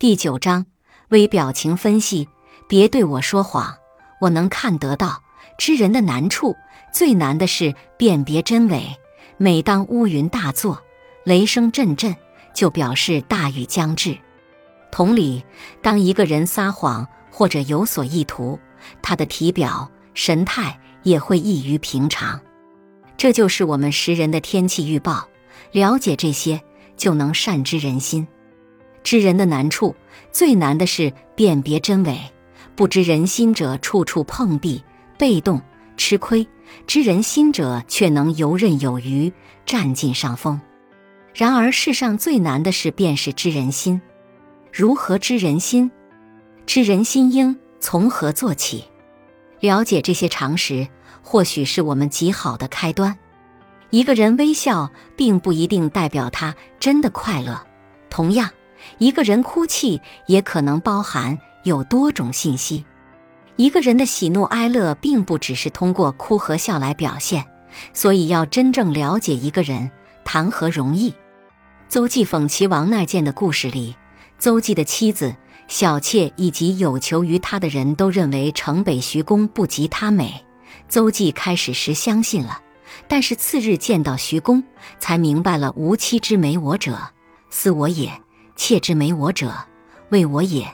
第九章微表情分析。别对我说谎，我能看得到。知人的难处，最难的是辨别真伪。每当乌云大作，雷声阵阵，就表示大雨将至。同理，当一个人撒谎或者有所意图，他的体表神态也会异于平常。这就是我们识人的天气预报。了解这些，就能善知人心。知人的难处，最难的是辨别真伪。不知人心者，处处碰壁，被动吃亏；知人心者，却能游刃有余，占尽上风。然而，世上最难的是便是知人心。如何知人心？知人心应从何做起？了解这些常识，或许是我们极好的开端。一个人微笑，并不一定代表他真的快乐。同样，一个人哭泣，也可能包含。有多种信息，一个人的喜怒哀乐并不只是通过哭和笑来表现，所以要真正了解一个人，谈何容易？邹忌讽齐王纳谏的故事里，邹忌的妻子、小妾以及有求于他的人都认为城北徐公不及他美。邹忌开始时相信了，但是次日见到徐公，才明白了：无妻之美我者，私我也；妾之美我者，为我也。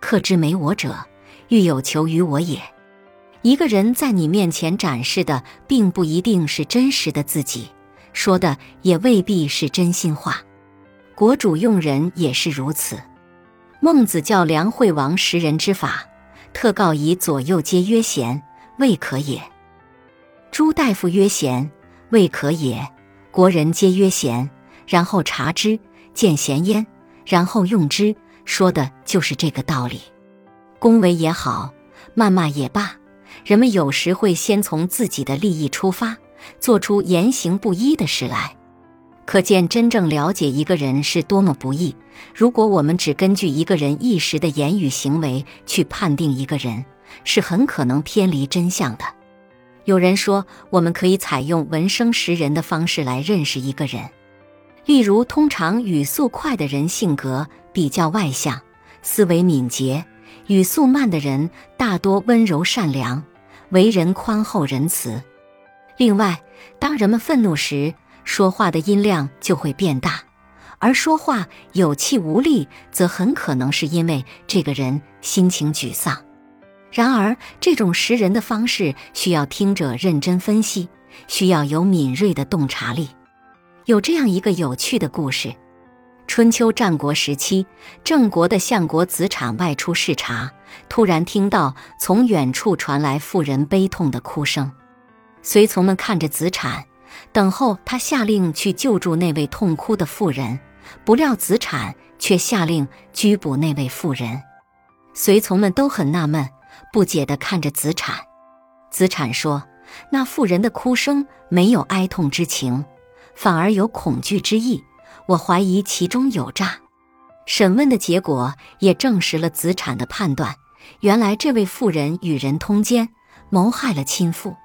克之美我者，欲有求于我也。一个人在你面前展示的，并不一定是真实的自己，说的也未必是真心话。国主用人也是如此。孟子教梁惠王识人之法，特告以左右皆曰贤，未可也。朱大夫曰贤，未可也。国人皆曰贤，然后察之，见贤焉，然后用之。说的就是这个道理，恭维也好，谩骂也罢，人们有时会先从自己的利益出发，做出言行不一的事来。可见真正了解一个人是多么不易。如果我们只根据一个人一时的言语行为去判定一个人，是很可能偏离真相的。有人说，我们可以采用闻声识人的方式来认识一个人。例如，通常语速快的人性格比较外向，思维敏捷；语速慢的人大多温柔善良，为人宽厚仁慈。另外，当人们愤怒时，说话的音量就会变大，而说话有气无力，则很可能是因为这个人心情沮丧。然而，这种识人的方式需要听者认真分析，需要有敏锐的洞察力。有这样一个有趣的故事：春秋战国时期，郑国的相国子产外出视察，突然听到从远处传来妇人悲痛的哭声。随从们看着子产，等候他下令去救助那位痛哭的妇人。不料子产却下令拘捕那位妇人。随从们都很纳闷，不解地看着子产。子产说：“那妇人的哭声没有哀痛之情。”反而有恐惧之意，我怀疑其中有诈。审问的结果也证实了子产的判断。原来这位妇人与人通奸，谋害了亲父。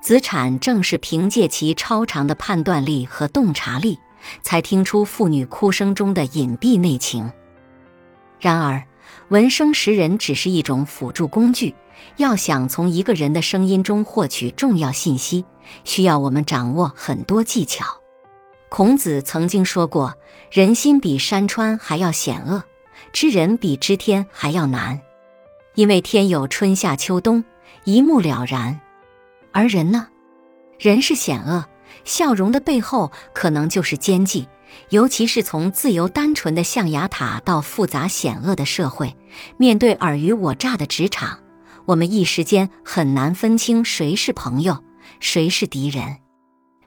子产正是凭借其超常的判断力和洞察力，才听出妇女哭声中的隐蔽内情。然而，闻声识人只是一种辅助工具，要想从一个人的声音中获取重要信息，需要我们掌握很多技巧。孔子曾经说过：“人心比山川还要险恶，知人比知天还要难。因为天有春夏秋冬，一目了然；而人呢？人是险恶，笑容的背后可能就是奸计。尤其是从自由单纯的象牙塔到复杂险恶的社会，面对尔虞我诈的职场，我们一时间很难分清谁是朋友，谁是敌人。”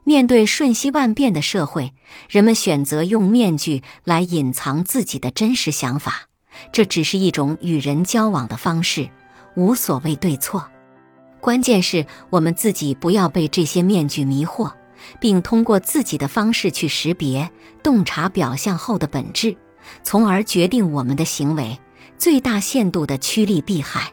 面对瞬息万变的社会，人们选择用面具来隐藏自己的真实想法，这只是一种与人交往的方式，无所谓对错。关键是我们自己不要被这些面具迷惑，并通过自己的方式去识别、洞察表象后的本质，从而决定我们的行为，最大限度的趋利避害。